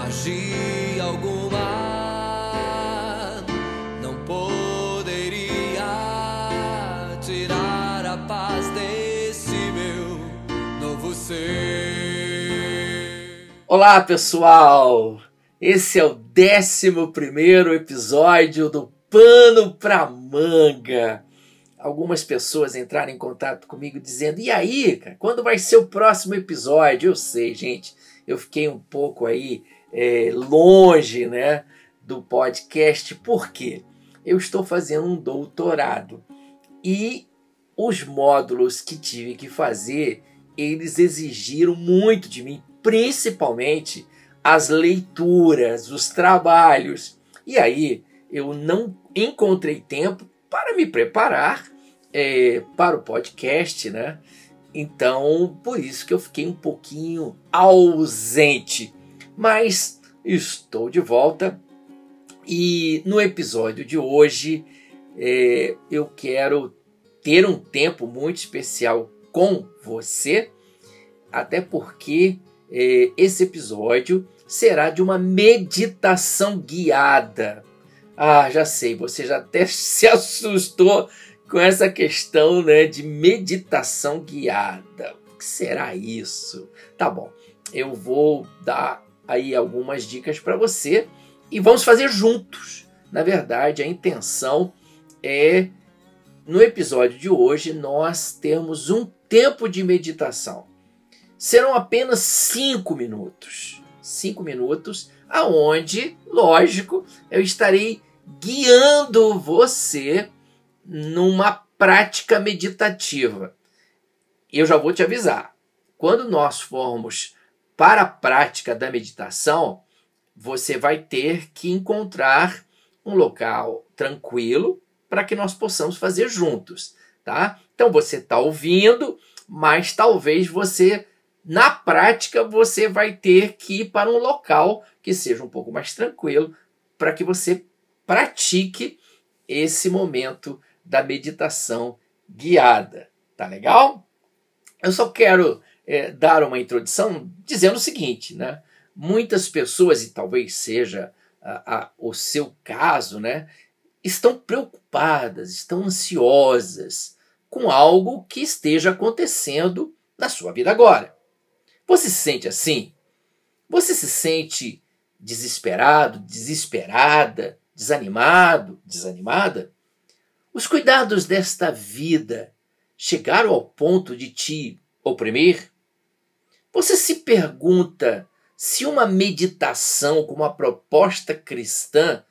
magia alguma não poderia tirar a paz desse meu novo ser. Olá, pessoal! Esse é o 11 episódio do Pano pra Manga. Algumas pessoas entraram em contato comigo dizendo: E aí, cara, quando vai ser o próximo episódio? Eu sei, gente, eu fiquei um pouco aí é, longe né, do podcast, porque eu estou fazendo um doutorado e os módulos que tive que fazer eles exigiram muito de mim, principalmente as leituras, os trabalhos. E aí eu não encontrei tempo para me preparar é, para o podcast, né? Então, por isso que eu fiquei um pouquinho ausente. Mas estou de volta e no episódio de hoje é, eu quero ter um tempo muito especial com você, até porque é, esse episódio será de uma meditação guiada. Ah, já sei, você já até se assustou com essa questão né, de meditação guiada. O que será isso? Tá bom, eu vou dar aí algumas dicas para você e vamos fazer juntos. Na verdade, a intenção é no episódio de hoje nós temos um tempo de meditação. Serão apenas cinco minutos. Cinco minutos, aonde, lógico, eu estarei guiando você numa prática meditativa. Eu já vou te avisar: quando nós formos para a prática da meditação, você vai ter que encontrar um local tranquilo para que nós possamos fazer juntos, tá? Então você está ouvindo, mas talvez você na prática você vai ter que ir para um local que seja um pouco mais tranquilo para que você pratique esse momento da meditação guiada. Tá legal? Eu só quero é, dar uma introdução dizendo o seguinte, né? Muitas pessoas, e talvez seja a, a, o seu caso, né? Estão preocupadas, estão ansiosas com algo que esteja acontecendo na sua vida agora. Você se sente assim? Você se sente desesperado, desesperada, desanimado, desanimada? Os cuidados desta vida chegaram ao ponto de te oprimir? Você se pergunta se uma meditação com uma proposta cristã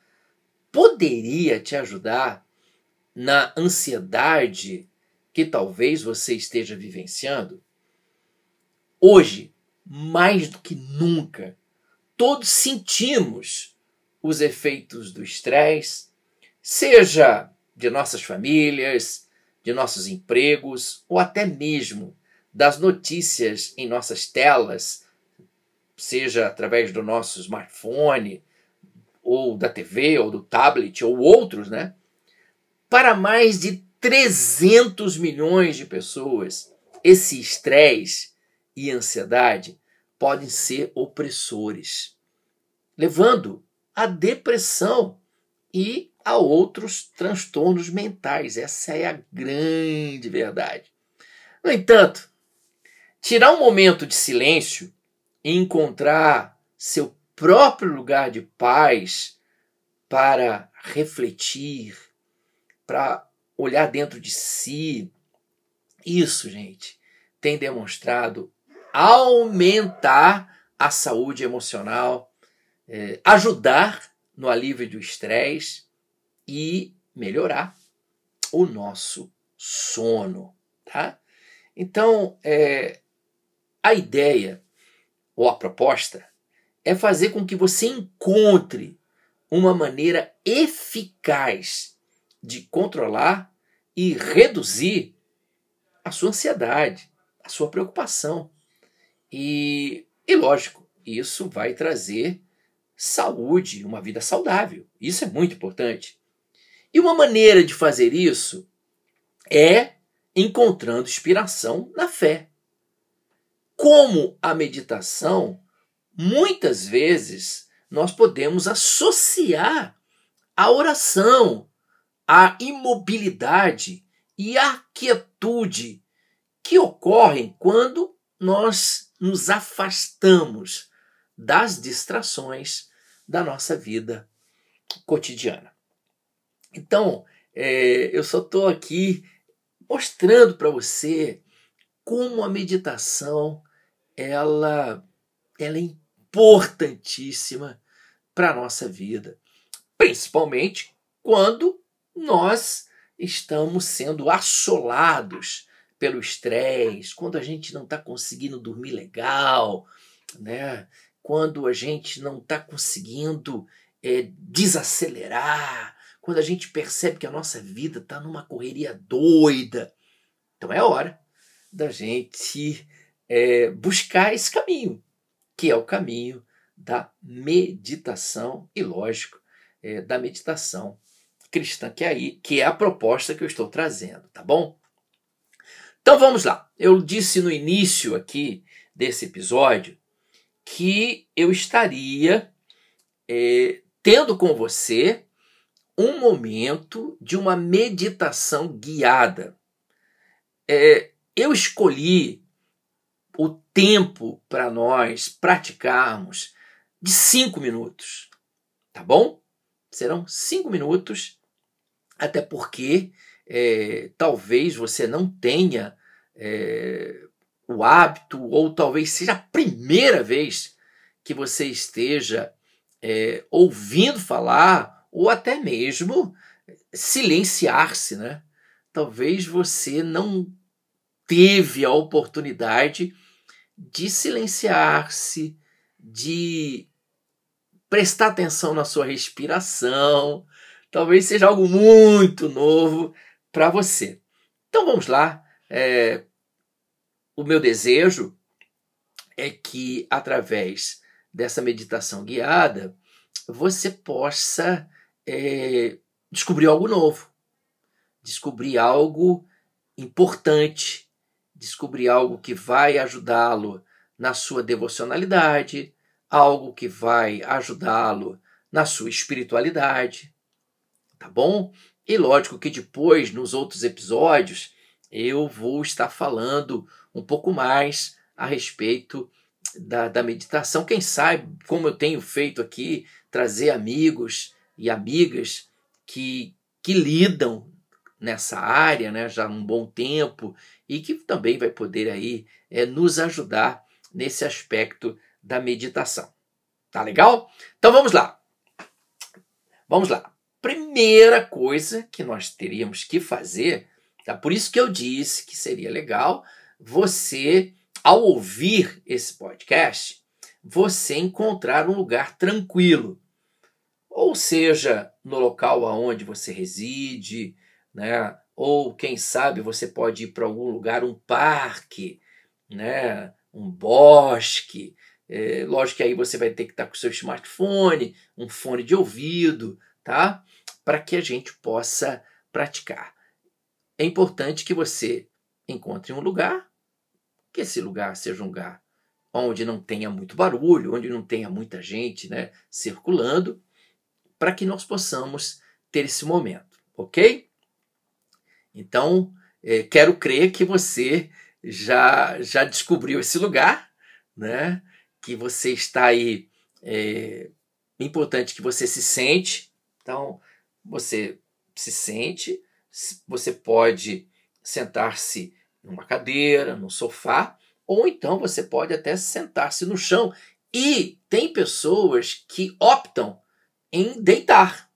poderia te ajudar na ansiedade que talvez você esteja vivenciando? Hoje, mais do que nunca, todos sentimos os efeitos do estresse, seja de nossas famílias, de nossos empregos ou até mesmo das notícias em nossas telas, seja através do nosso smartphone, ou da TV, ou do tablet, ou outros, né? Para mais de 300 milhões de pessoas, esse estresse e ansiedade podem ser opressores, levando à depressão e a outros transtornos mentais. Essa é a grande verdade. No entanto, tirar um momento de silêncio e encontrar seu próprio lugar de paz para refletir, para olhar dentro de si, isso, gente, tem demonstrado aumentar a saúde emocional, eh, ajudar no alívio do estresse e melhorar o nosso sono, tá? Então, é, a ideia ou a proposta é fazer com que você encontre uma maneira eficaz de controlar e reduzir a sua ansiedade, a sua preocupação. E, e lógico, isso vai trazer saúde, uma vida saudável. Isso é muito importante. E uma maneira de fazer isso é encontrando inspiração na fé. Como a meditação muitas vezes nós podemos associar a oração, a imobilidade e a quietude que ocorrem quando nós nos afastamos das distrações da nossa vida cotidiana. Então, é, eu só estou aqui mostrando para você como a meditação ela, ela é importantíssima para a nossa vida, principalmente quando nós estamos sendo assolados pelo estresse, quando a gente não está conseguindo dormir legal, né? quando a gente não está conseguindo é, desacelerar, quando a gente percebe que a nossa vida está numa correria doida. Então é hora da gente é, buscar esse caminho, que é o caminho da meditação e, lógico, é, da meditação cristã, que é, aí, que é a proposta que eu estou trazendo, tá bom? Então vamos lá. Eu disse no início aqui desse episódio que eu estaria é, tendo com você um momento de uma meditação guiada. É, eu escolhi tempo para nós praticarmos de cinco minutos, tá bom? Serão cinco minutos, até porque é, talvez você não tenha é, o hábito, ou talvez seja a primeira vez que você esteja é, ouvindo falar, ou até mesmo silenciar-se, né? Talvez você não teve a oportunidade de silenciar-se, de prestar atenção na sua respiração. Talvez seja algo muito novo para você. Então vamos lá. É, o meu desejo é que, através dessa meditação guiada, você possa é, descobrir algo novo, descobrir algo importante, descobrir algo que vai ajudá-lo na sua devocionalidade, algo que vai ajudá-lo na sua espiritualidade. Tá bom? E lógico que depois, nos outros episódios, eu vou estar falando um pouco mais a respeito da, da meditação. Quem sabe, como eu tenho feito aqui, trazer amigos e amigas que, que lidam nessa área né, já há um bom tempo e que também vai poder aí é, nos ajudar nesse aspecto da meditação. Tá legal? Então vamos lá. Vamos lá. Primeira coisa que nós teríamos que fazer, tá? por isso que eu disse que seria legal você, ao ouvir esse podcast, você encontrar um lugar tranquilo. Ou seja, no local aonde você reside, né? Ou quem sabe você pode ir para algum lugar, um parque, né? Um bosque. É, lógico que aí você vai ter que estar com o seu smartphone, um fone de ouvido, tá? Para que a gente possa praticar. É importante que você encontre um lugar, que esse lugar seja um lugar onde não tenha muito barulho, onde não tenha muita gente né, circulando, para que nós possamos ter esse momento, ok? Então, é, quero crer que você já, já descobriu esse lugar, né? que você está aí. É importante que você se sente. Então, você se sente, você pode sentar-se numa cadeira, no sofá, ou então você pode até sentar-se no chão. E tem pessoas que optam em deitar.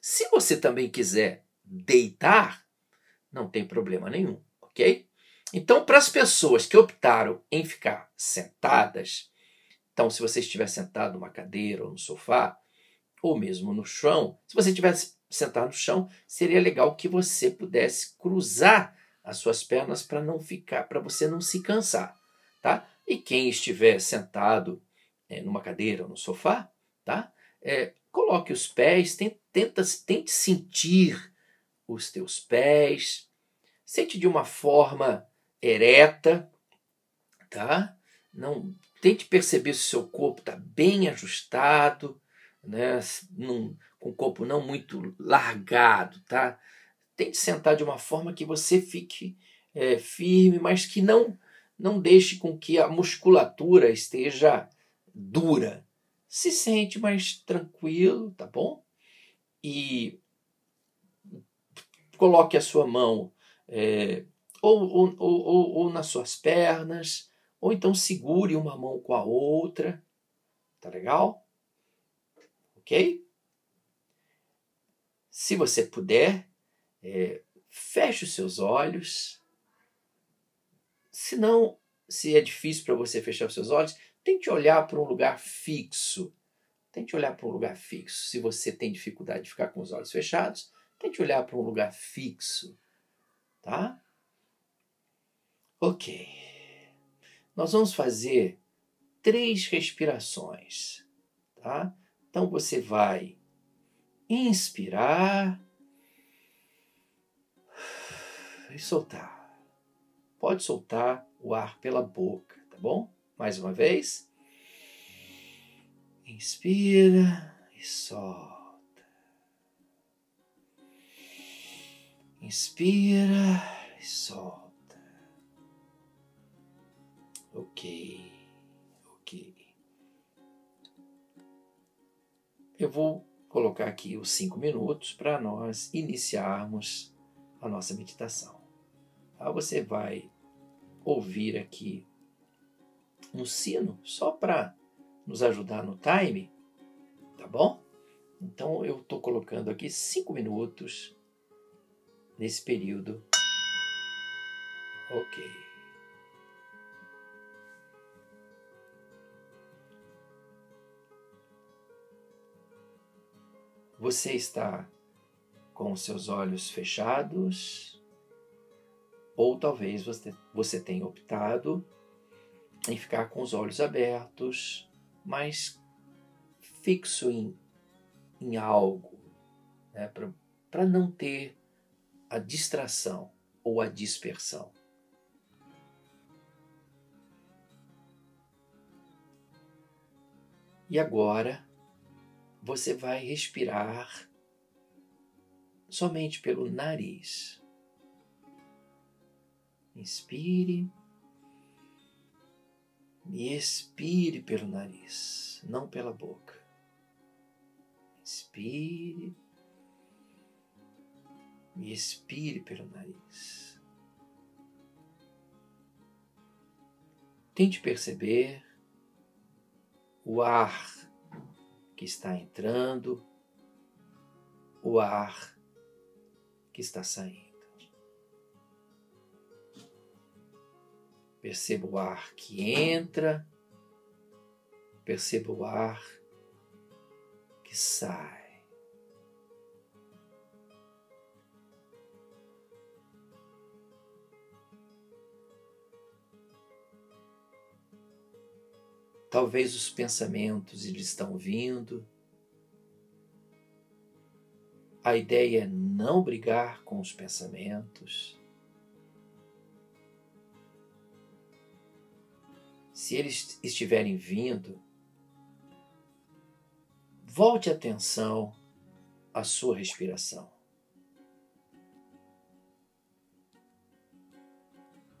Se você também quiser deitar, não tem problema nenhum, ok? Então, para as pessoas que optaram em ficar sentadas, então, se você estiver sentado numa cadeira ou no sofá, ou mesmo no chão, se você estivesse sentado no chão, seria legal que você pudesse cruzar as suas pernas para não ficar, para você não se cansar, tá? E quem estiver sentado é, numa cadeira ou no sofá, tá? É, coloque os pés, tenta, tenta, tente sentir os teus pés. Sente de uma forma ereta, tá? Não Tente perceber se o seu corpo está bem ajustado, né? Num, com o corpo não muito largado, tá? Tente sentar de uma forma que você fique é, firme, mas que não não deixe com que a musculatura esteja dura. Se sente mais tranquilo, tá bom? E coloque a sua mão é, ou, ou, ou, ou nas suas pernas, ou então segure uma mão com a outra. Tá legal? Ok? Se você puder, é, feche os seus olhos. Se não, se é difícil para você fechar os seus olhos, tente olhar para um lugar fixo. Tente olhar para um lugar fixo. Se você tem dificuldade de ficar com os olhos fechados, tente olhar para um lugar fixo, tá? Ok. Nós vamos fazer três respirações, tá? Então você vai inspirar e soltar. Pode soltar o ar pela boca, tá bom? Mais uma vez. Inspira e solta. Inspira e solta. Ok, ok. Eu vou colocar aqui os cinco minutos para nós iniciarmos a nossa meditação. Aí você vai ouvir aqui um sino só para nos ajudar no time, tá bom? Então eu estou colocando aqui cinco minutos nesse período. Ok. Você está com os seus olhos fechados ou talvez você, você tenha optado em ficar com os olhos abertos, mas fixo em, em algo, né, para não ter a distração ou a dispersão. E agora você vai respirar somente pelo nariz. Inspire e expire pelo nariz, não pela boca. Inspire e expire pelo nariz. Tente perceber o ar que está entrando, o ar que está saindo. Perceba o ar que entra, perceba o ar que sai. Talvez os pensamentos eles estão vindo. A ideia é não brigar com os pensamentos. se eles estiverem vindo, volte atenção à sua respiração.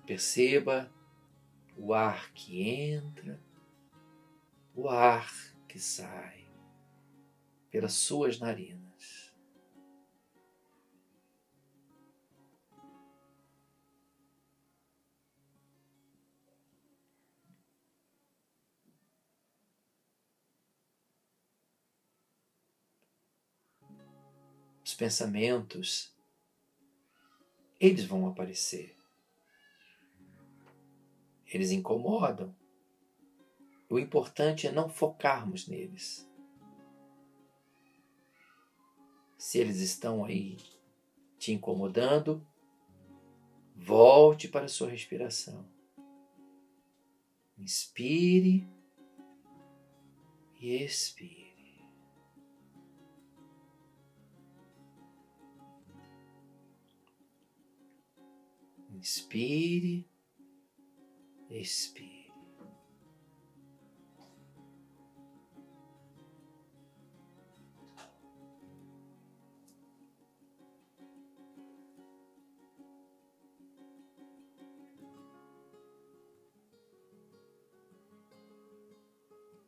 Perceba o ar que entra, o ar que sai pelas suas narinas. os pensamentos, eles vão aparecer. Eles incomodam. O importante é não focarmos neles. Se eles estão aí te incomodando, volte para a sua respiração. Inspire e expire. Inspire, expire.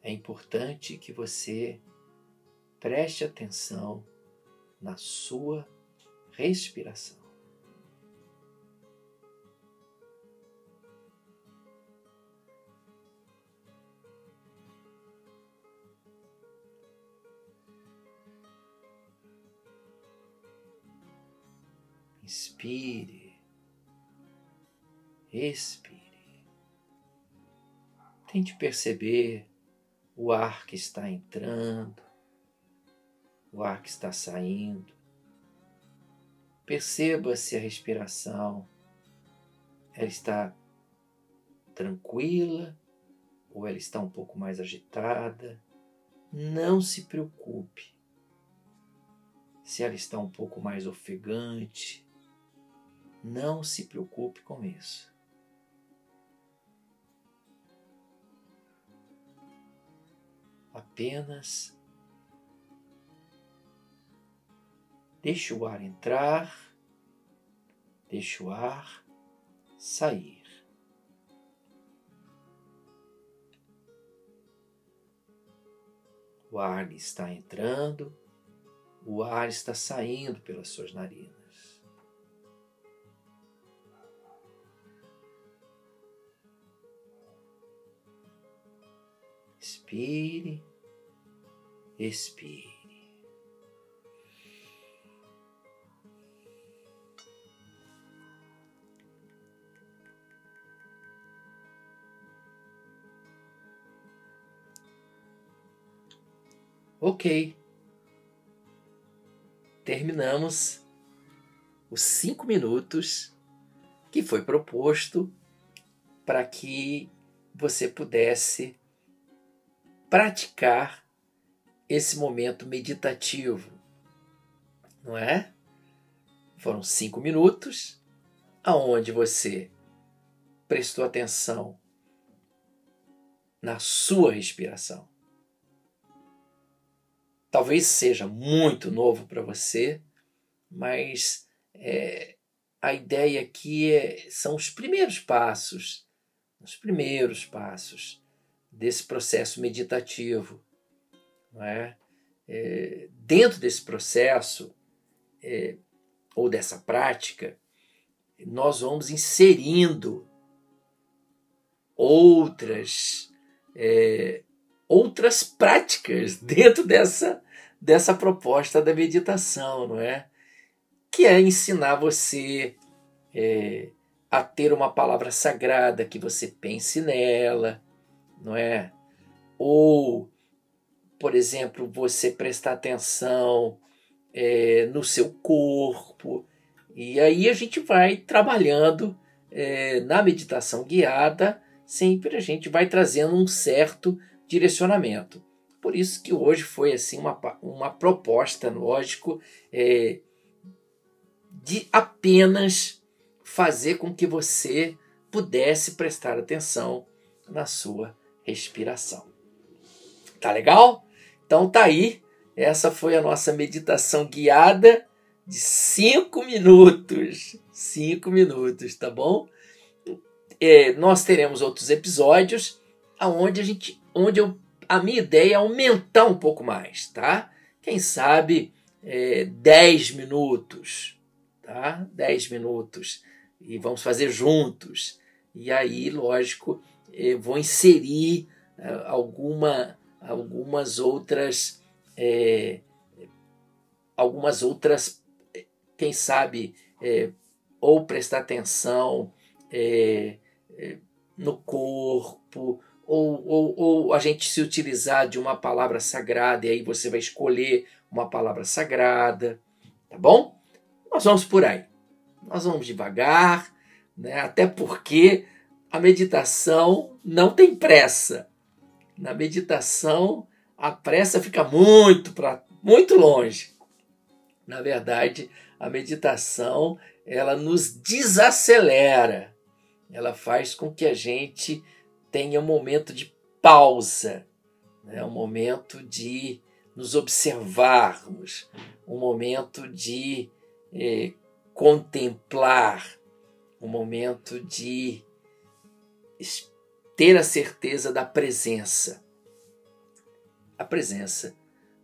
É importante que você preste atenção na sua respiração. Inspire, expire. Tente perceber o ar que está entrando, o ar que está saindo. Perceba se a respiração ela está tranquila ou ela está um pouco mais agitada. Não se preocupe se ela está um pouco mais ofegante. Não se preocupe com isso. Apenas deixe o ar entrar, deixe o ar sair. O ar está entrando, o ar está saindo pelas suas narinas. Inspire, expire. Ok. Terminamos os cinco minutos que foi proposto para que você pudesse praticar esse momento meditativo, não é? Foram cinco minutos aonde você prestou atenção na sua respiração. Talvez seja muito novo para você, mas é, a ideia aqui é, são os primeiros passos, os primeiros passos desse processo meditativo. É? é dentro desse processo, é, ou dessa prática, nós vamos inserindo outras é, outras práticas dentro dessa dessa proposta da meditação, não é? Que é ensinar você é, a ter uma palavra sagrada que você pense nela, não é? Ou, por exemplo, você prestar atenção é, no seu corpo. E aí a gente vai trabalhando é, na meditação guiada, sempre a gente vai trazendo um certo direcionamento. Por isso que hoje foi assim uma, uma proposta, lógico, é, de apenas fazer com que você pudesse prestar atenção na sua respiração. Tá legal? Então tá aí. Essa foi a nossa meditação guiada de cinco minutos. Cinco minutos, tá bom? É, nós teremos outros episódios aonde a gente, onde eu, a minha ideia é aumentar um pouco mais, tá? Quem sabe é, 10 minutos, tá? 10 minutos e vamos fazer juntos. E aí, lógico, vou inserir é, alguma, algumas outras é, algumas outras quem sabe ou prestar atenção no corpo ou, ou, ou a gente se utilizar de uma palavra sagrada e aí você vai escolher uma palavra sagrada tá bom nós vamos por aí nós vamos devagar né? até porque a meditação não tem pressa. Na meditação, a pressa fica muito para muito longe. Na verdade, a meditação ela nos desacelera. Ela faz com que a gente tenha um momento de pausa, né? um momento de nos observarmos, um momento de eh, contemplar, um momento de ter a certeza da presença. a presença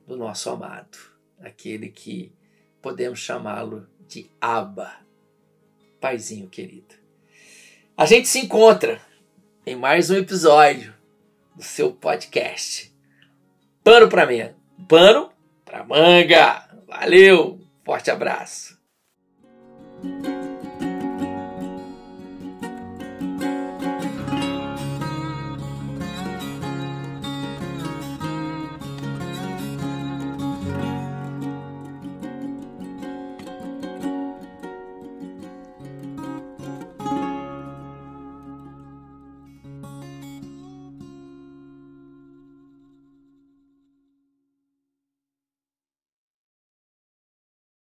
do nosso amado, aquele que podemos chamá-lo de Abba, Paizinho querido. A gente se encontra em mais um episódio do seu podcast. Pano para manga. Pano para manga. Valeu. Forte abraço.